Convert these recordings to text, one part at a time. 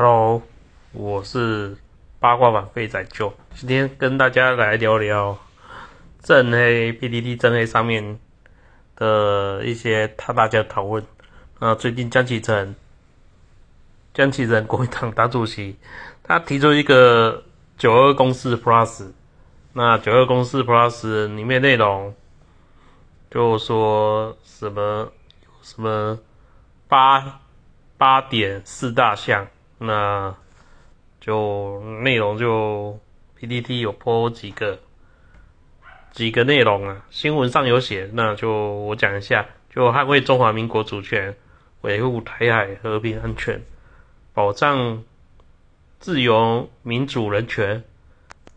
Hello，我是八卦版废仔舅，今天跟大家来聊聊正黑 PDD 正黑上面的一些他大家讨论。啊，最近江启臣，江启臣国民党党主席，他提出一个九二公式 Plus，那九二公式 Plus 里面内容就说什么什么八八点四大项。那就内容就 PPT 有播几个几个内容啊，新闻上有写，那就我讲一下，就捍卫中华民国主权，维护台海和平安全，保障自由民主人权，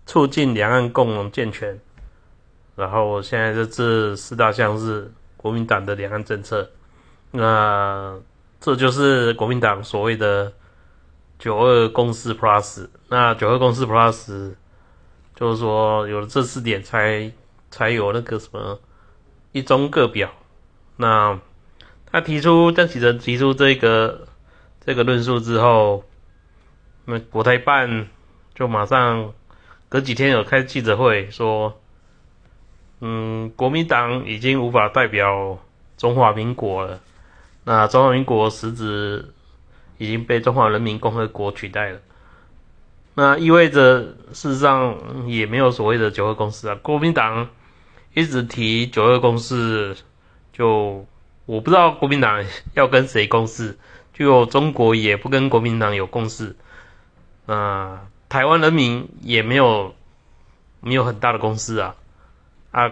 促进两岸共荣健全。然后现在这这四大项是国民党的两岸政策，那这就是国民党所谓的。九二公式 Plus，那九二公式 Plus 就是说有了这四点才才有那个什么一中各表。那他提出邓启仁提出这个这个论述之后，那国台办就马上隔几天有开记者会说，嗯，国民党已经无法代表中华民国了。那中华民国实质。已经被中华人民共和国取代了，那意味着事实上也没有所谓的九二共识啊。国民党一直提九二共识，就我不知道国民党要跟谁共事，就中国也不跟国民党有共识，那台湾人民也没有没有很大的共识啊啊，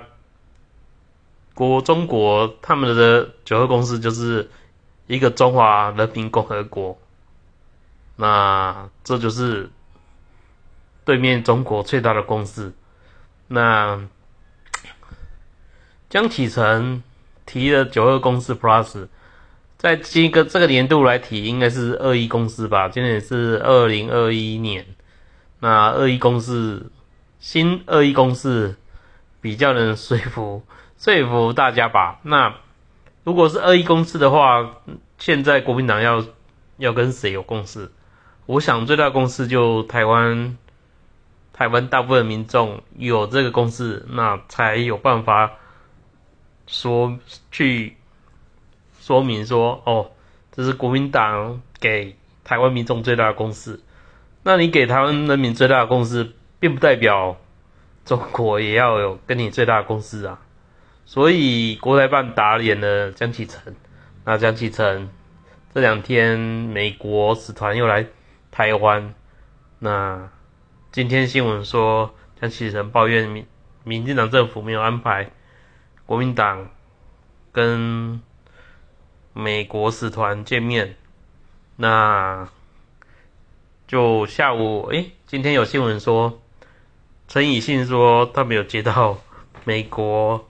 国中国他们的九二共识就是。一个中华人民共和国，那这就是对面中国最大的公司。那江启臣提的九二公司 Plus，在这个这个年度来提，应该是二一公司吧？今年是二零二一年，那二一公司新二一公司比较能说服说服大家吧？那。如果是二一公司的话，现在国民党要要跟谁有共识？我想最大公司就台湾，台湾大部分民众有这个公识，那才有办法说去说明说，哦，这是国民党给台湾民众最大的公识。那你给台湾人民最大的公识，并不代表中国也要有跟你最大的公识啊。所以国台办打脸了江启臣，那江启臣这两天美国使团又来台湾，那今天新闻说江启臣抱怨民民进党政府没有安排国民党跟美国使团见面，那就下午诶，今天有新闻说陈以信说他没有接到美国。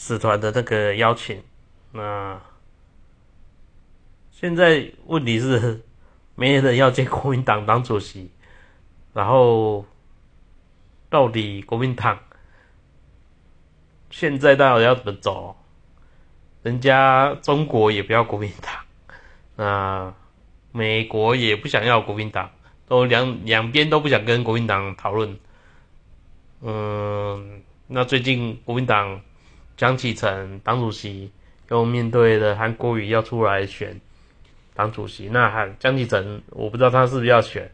使团的那个邀请，那现在问题是没人要见国民党党主席，然后到底国民党现在到底要怎么走？人家中国也不要国民党，那美国也不想要国民党，都两两边都不想跟国民党讨论。嗯，那最近国民党。江启臣党主席又面对的韩国瑜要出来选党主席，那韩江启臣我不知道他是不是要选。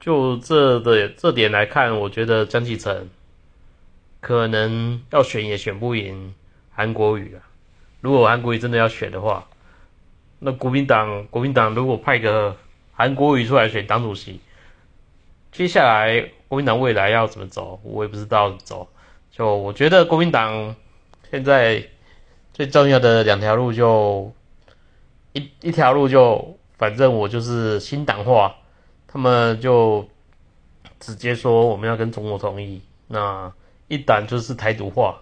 就这的这点来看，我觉得江启臣可能要选也选不赢韩国瑜啊。如果韩国瑜真的要选的话，那国民党国民党如果派个韩国瑜出来选党主席，接下来国民党未来要怎么走，我也不知道怎么走。就我觉得国民党现在最重要的两条路，就一一条路就反正我就是新党化，他们就直接说我们要跟中国统一，那一党就是台独化。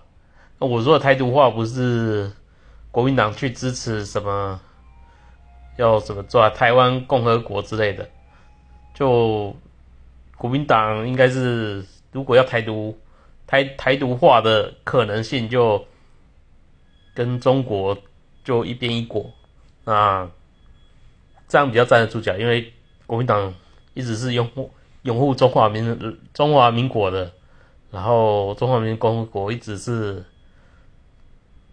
我说的台独化不是国民党去支持什么要怎么做台湾共和国之类的，就国民党应该是如果要台独。台台独化的可能性就跟中国就一边一国，那这样比较站得住脚，因为国民党一直是拥护拥护中华民中华民国的，然后中华民共和国一直是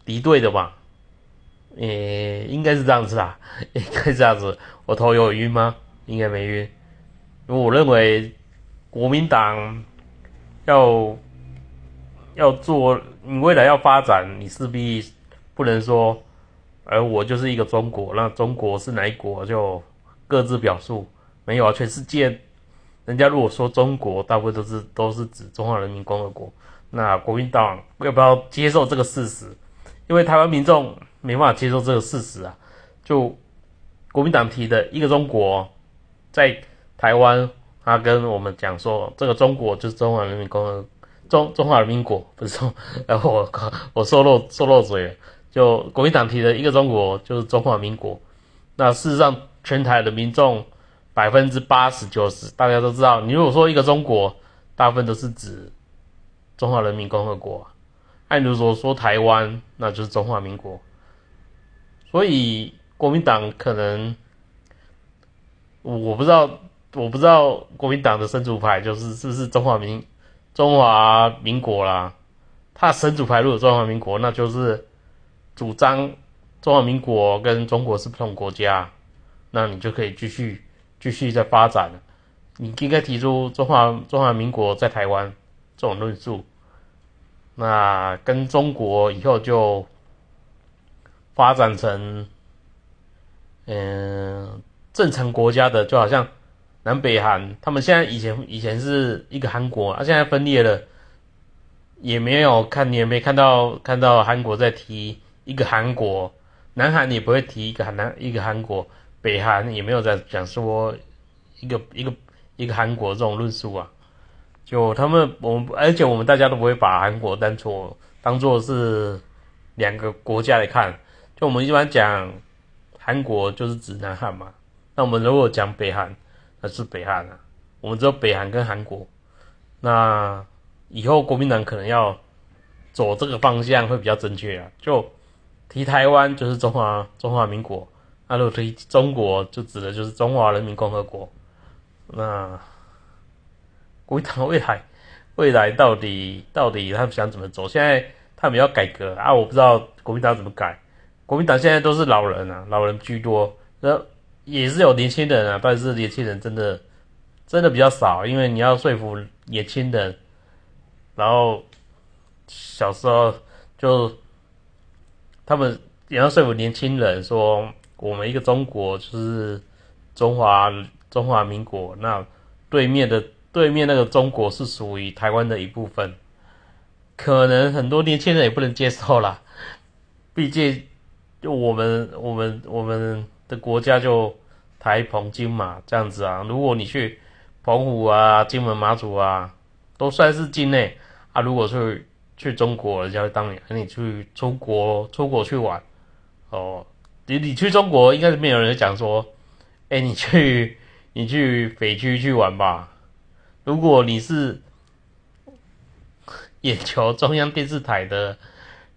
敌对的吧，诶，应该是这样子啊，应该这样子。我头有晕吗？应该没晕，我认为国民党要要做，你未来要发展，你势必不能说。而我就是一个中国，那中国是哪一国就各自表述。没有啊，全世界人家如果说中国，大部分都是都是指中华人民共和国。那国民党要不要接受这个事实？因为台湾民众没办法接受这个事实啊。就国民党提的一个中国，在台湾，他跟我们讲说，这个中国就是中华人民共和中中华人民国，不是说，然后我我说漏说漏嘴。就国民党提的一个中国就是中华民国，那事实上全台的民众百分之八十九十大家都知道，你如果说一个中国，大部分都是指中华人民共和国，按如果说台湾，那就是中华民国，所以国民党可能我不知道，我不知道国民党的生主牌就是是不是中华民中华民国啦，他神主牌如果中华民国，那就是。主张中华民国跟中国是不同国家，那你就可以继续继续在发展。你应该提出中华中华民国在台湾这种论述，那跟中国以后就发展成嗯正常国家的，就好像南北韩，他们现在以前以前是一个韩国，啊现在分裂了，也没有看你也没看到看到韩国在提。一个韩国，南韩也不会提一个韩南一个韩国，北韩也没有在讲说一个一个一个韩国这种论述啊。就他们我们而且我们大家都不会把韩国当做当做是两个国家来看。就我们一般讲韩国就是指南韩嘛，那我们如果讲北韩，那是北韩啊。我们只有北韩跟韩国。那以后国民党可能要走这个方向会比较正确啊。就提台湾就是中华中华民国，那如果提中国就指的就是中华人民共和国。那国民党未来未来到底到底他们想怎么走？现在他们要改革啊，我不知道国民党怎么改。国民党现在都是老人啊，老人居多，那也是有年轻人啊，但是年轻人真的真的比较少，因为你要说服年轻人，然后小时候就。他们也要说服年轻人说，我们一个中国就是中华中华民国，那对面的对面那个中国是属于台湾的一部分，可能很多年轻人也不能接受啦。毕竟就我们我们我们的国家就台澎金马这样子啊，如果你去澎湖啊、金门、马祖啊，都算是境内啊，如果去。去中国，人家会当你，和你去出国，出国去玩，哦，你你去中国，应该是没有人讲说，哎，你去你去北区去玩吧。如果你是眼球中央电视台的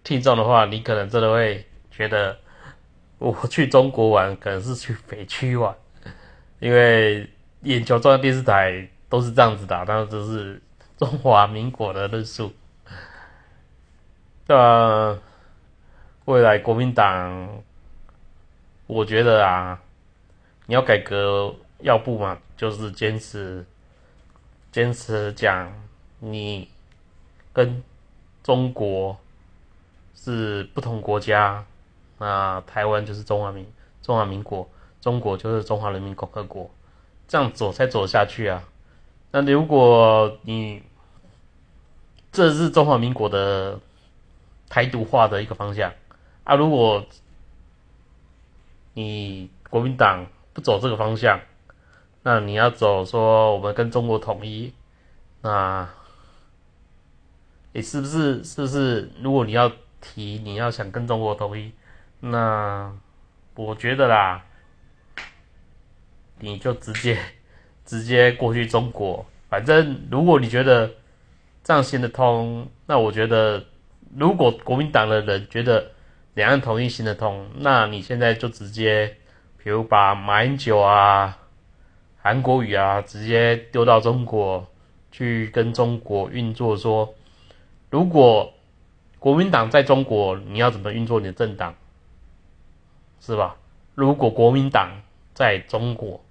听众的话，你可能真的会觉得，我去中国玩，可能是去北区玩，因为眼球中央电视台都是这样子的，当然这是中华民国的论述。那未来国民党，我觉得啊，你要改革要不嘛，就是坚持坚持讲你跟中国是不同国家，那台湾就是中华民中华民国，中国就是中华人民共和国，这样走才走下去啊。那如果你这是中华民国的。台独化的一个方向啊！如果你国民党不走这个方向，那你要走说我们跟中国统一，那你是不是是不是？如果你要提你要想跟中国统一，那我觉得啦，你就直接 直接过去中国。反正如果你觉得这样行得通，那我觉得。如果国民党的人觉得两岸统一行得通，那你现在就直接，比如把马英九啊、韩国瑜啊直接丢到中国去跟中国运作，说如果国民党在中国，你要怎么运作你的政党，是吧？如果国民党在中国，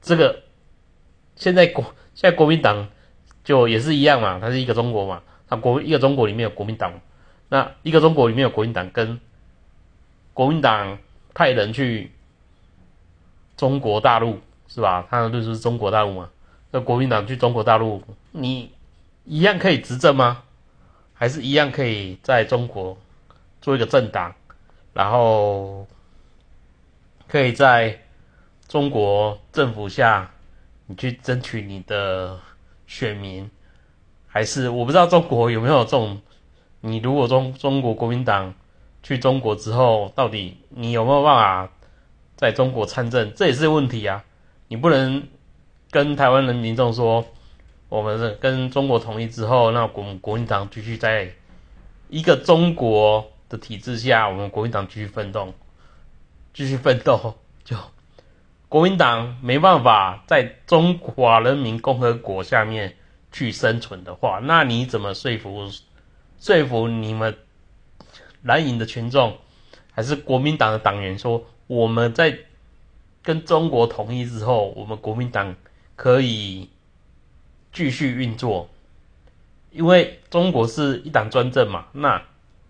这个现在国现在国民党就也是一样嘛，它是一个中国嘛，它国一个中国里面有国民党，那一个中国里面有国民党跟国民党派人去中国大陆是吧？他的论述是中国大陆嘛？那国民党去中国大陆，你一样可以执政吗？还是一样可以在中国做一个政党，然后可以在中国政府下，你去争取你的选民？还是我不知道中国有没有这种？你如果中中国国民党去中国之后，到底你有没有办法在中国参政？这也是问题啊！你不能跟台湾人民众说。我们跟中国统一之后，那国国民党继续在一个中国的体制下，我们国民党继续奋斗，继续奋斗。就国民党没办法在中华人民共和国下面去生存的话，那你怎么说服说服你们蓝营的群众，还是国民党的党员说，我们在跟中国统一之后，我们国民党可以？继续运作，因为中国是一党专政嘛。那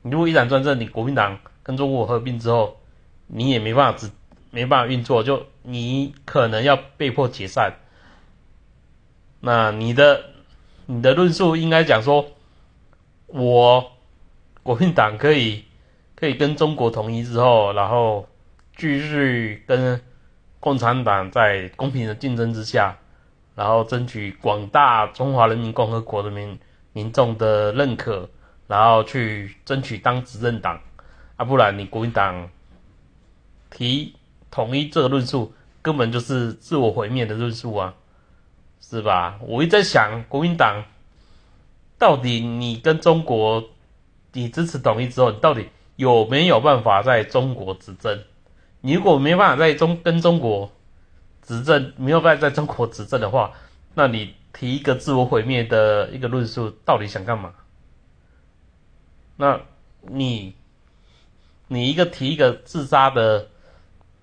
你如果一党专政，你国民党跟中国合并之后，你也没办法只没办法运作，就你可能要被迫解散。那你的你的论述应该讲说，我国民党可以可以跟中国统一之后，然后继续跟共产党在公平的竞争之下。然后争取广大中华人民共和国的民民众的认可，然后去争取当执政党，啊，不然你国民党提统一这个论述，根本就是自我毁灭的论述啊，是吧？我一直在想，国民党到底你跟中国，你支持统一之后，你到底有没有办法在中国执政？你如果没办法在中跟中国，执政没有办法在中国执政的话，那你提一个自我毁灭的一个论述，到底想干嘛？那你你一个提一个自杀的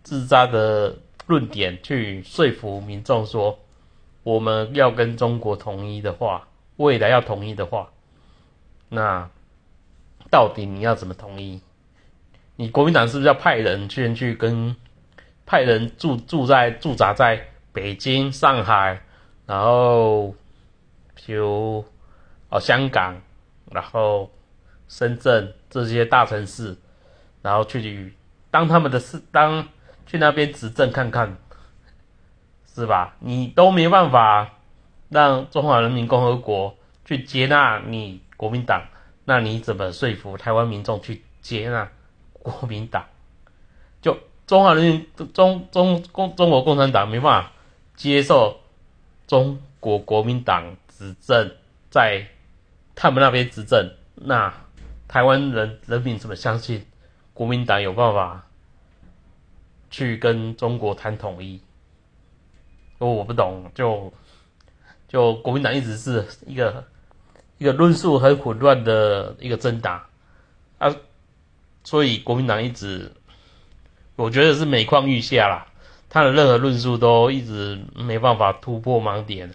自杀的论点去说服民众说，我们要跟中国统一的话，未来要统一的话，那到底你要怎么统一？你国民党是不是要派人去去跟？派人驻住在驻扎在北京、上海，然后如哦香港，然后深圳这些大城市，然后去当他们的事，当去那边执政看看，是吧？你都没办法让中华人民共和国去接纳你国民党，那你怎么说服台湾民众去接纳国民党？就。中华人民中中共中国共产党没办法接受中国国民党执政，在他们那边执政，那台湾人人民怎么相信国民党有办法去跟中国谈统一？我我不懂，就就国民党一直是一个一个论述很混乱的一个政党啊，所以国民党一直。我觉得是每况愈下啦，他的任何论述都一直没办法突破盲点，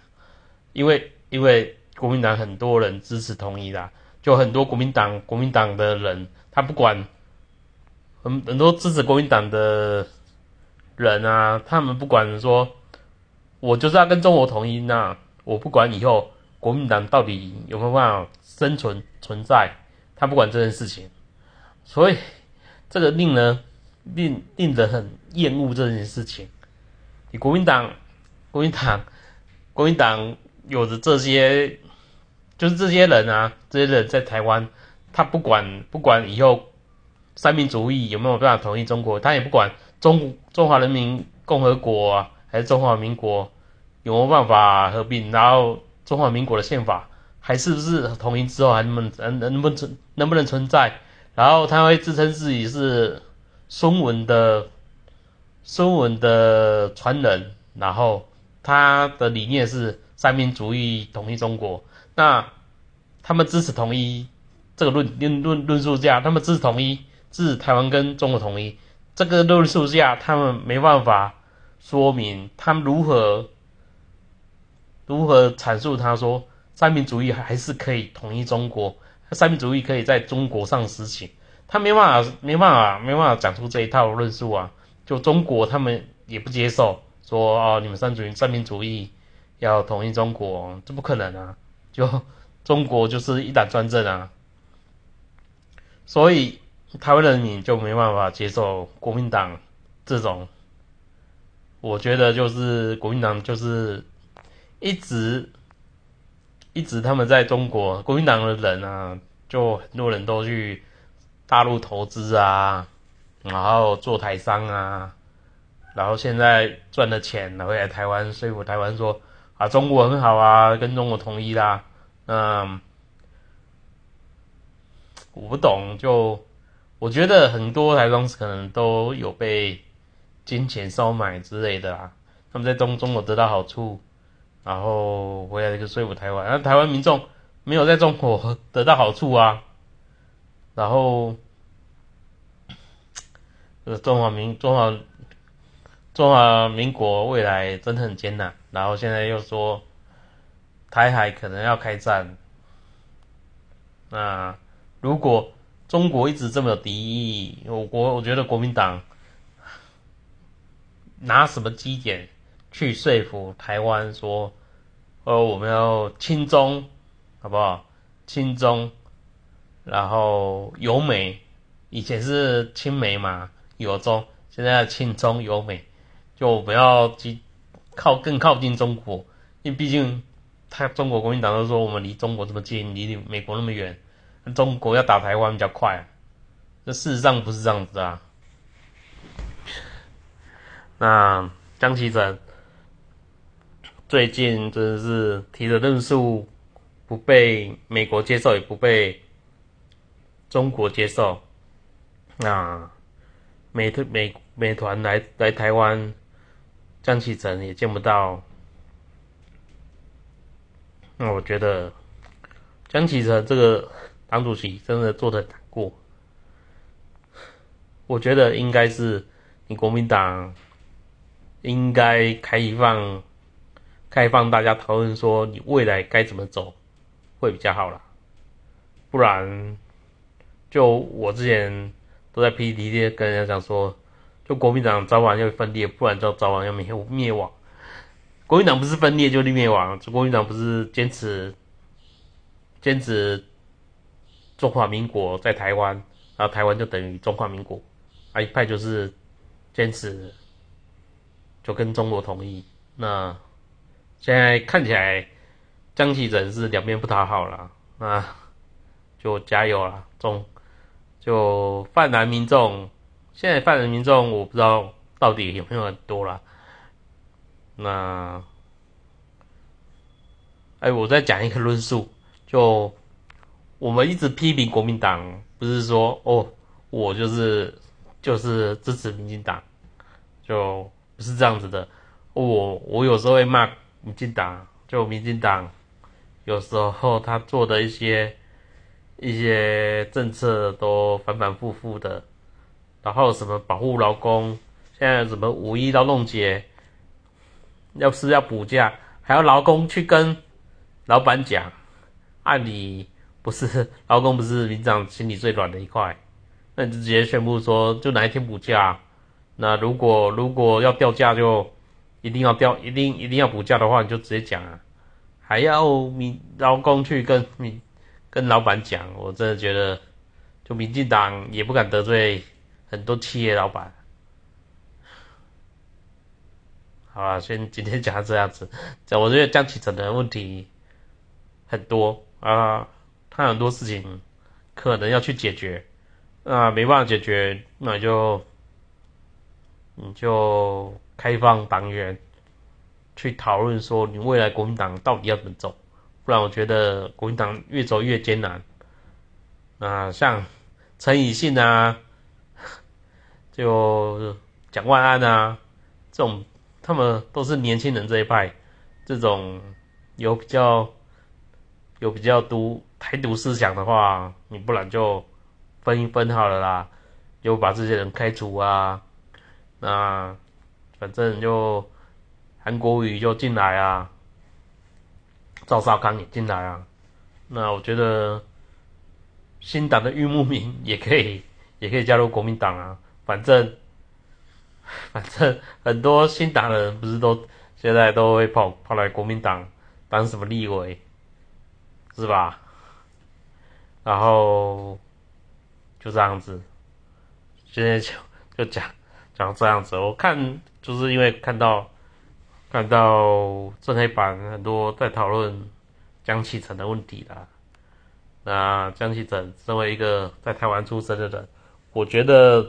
因为因为国民党很多人支持统一啦，就很多国民党国民党的人，他不管很很多支持国民党的人啊，他们不管说，我就是要跟中国统一，那我不管以后国民党到底有没有办法生存存在，他不管这件事情，所以这个令人。令令人很厌恶这件事情。你国民党，国民党，国民党有着这些，就是这些人啊，这些人在台湾，他不管不管以后三民主义有没有办法统一中国，他也不管中中华人民共和国啊，还是中华民国有没有办法合并，然后中华民国的宪法还是不是统一之后还能不能能不能存能不能存在，然后他会自称自己是。孙文的孙文的传人，然后他的理念是三民主义统一中国，那他们支持统一这个论论论论述下，他们支持统一，支持台湾跟中国统一，这个论述下，他们没办法说明他们如何如何阐述他说三民主义还是可以统一中国，三民主义可以在中国上实行，他没办法没办法没办法讲出这一套论述啊。就中国他们也不接受，说哦，你们三主义三民主义要统一中国，这不可能啊！就中国就是一党专政啊，所以台湾人民就没办法接受国民党这种。我觉得就是国民党就是一直一直他们在中国国民党的人啊，就很多人都去大陆投资啊。然后做台商啊，然后现在赚的钱回来台湾说服台湾说啊中国很好啊，跟中国统一啦。嗯，我不懂，就我觉得很多台商可能都有被金钱收买之类的啦。他们在中中国得到好处，然后回来就说服台湾，那台湾民众没有在中国得到好处啊，然后。中华民中华中华民国未来真的很艰难，然后现在又说台海可能要开战，那如果中国一直这么有敌意，我国我觉得国民党拿什么基点去说服台湾说，呃，我们要亲中，好不好？亲中，然后友美，以前是亲美嘛。友中，现在亲中有美，就不要靠更靠近中国，因为毕竟他中国国民党都说我们离中国这么近，离美国那么远，中国要打台湾比较快，这事实上不是这样子啊。那江启臣最近真的是提的论述不被美国接受，也不被中国接受，那。美特美美团来来台湾，江启臣也见不到。那我觉得江启臣这个党主席真的做的难过。我觉得应该是你国民党应该开放开放大家讨论说你未来该怎么走会比较好了，不然就我之前。都在 PPT 跟人家讲说，就国民党早晚要分裂，不然就早晚要灭灭亡。国民党不是分裂就灭亡，就国民党不是坚持坚持中华民国在台湾，然后台湾就等于中华民国，啊一派就是坚持就跟中国统一。那现在看起来江启臣是两边不讨好了，那就加油了，中。就泛蓝民众，现在泛人民众我不知道到底有没有很多啦。那，哎，我再讲一个论述，就我们一直批评国民党，不是说哦，我就是就是支持民进党，就不是这样子的。我我有时候会骂民进党，就民进党有时候他做的一些。一些政策都反反复复的，然后什么保护劳工，现在什么五一劳动节，要是要补假，还要劳工去跟老板讲，按理不是劳工不是民长心里最软的一块，那你就直接宣布说就哪一天补假，那如果如果要调价就一定要调，一定一定要补假的话，你就直接讲啊，还要民劳工去跟民。跟老板讲，我真的觉得，就民进党也不敢得罪很多企业老板。好了，先今天讲到这样子。这我觉得江启臣的问题很多啊，他很多事情可能要去解决，那没办法解决，那就你就开放党员去讨论说，你未来国民党到底要怎么走。不然我觉得国民党越走越艰难。啊，像陈以信啊，就蒋万安啊，这种他们都是年轻人这一派，这种有比较有比较独台独思想的话，你不然就分一分好了啦，就把这些人开除啊，那反正就韩国瑜就进来啊，赵少康也进来啊，那我觉得新党的玉木明也可以也可以加入国民党啊，反正。反正很多新党人不是都现在都会跑跑来国民党当什么立委，是吧？然后就这样子，现在就就讲讲这样子。我看就是因为看到看到正黑板很多在讨论江启臣的问题啦。那江启臣身为一个在台湾出生的人，我觉得。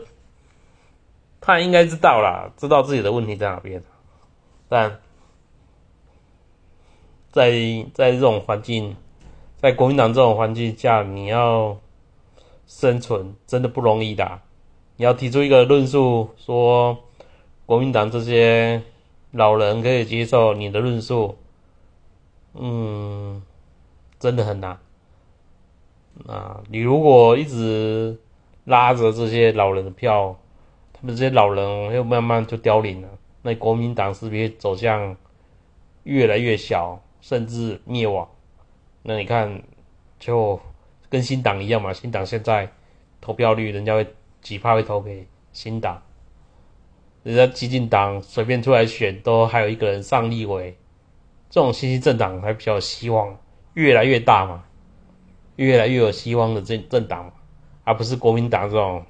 他应该知道啦，知道自己的问题在哪边，但在在这种环境，在国民党这种环境下，你要生存真的不容易的。你要提出一个论述，说国民党这些老人可以接受你的论述，嗯，真的很难。啊，你如果一直拉着这些老人的票，那这些老人又慢慢就凋零了，那国民党是不是走向越来越小，甚至灭亡？那你看，就跟新党一样嘛。新党现在投票率，人家会几怕会投给新党，人家激进党随便出来选，都还有一个人上立委，这种新兴政党还比较有希望，越来越大嘛，越来越有希望的政政党，而不是国民党这种。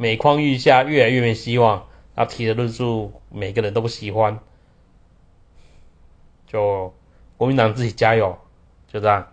每况愈下，越来越没希望。他提的论述，每个人都不喜欢。就国民党自己加油，就这样。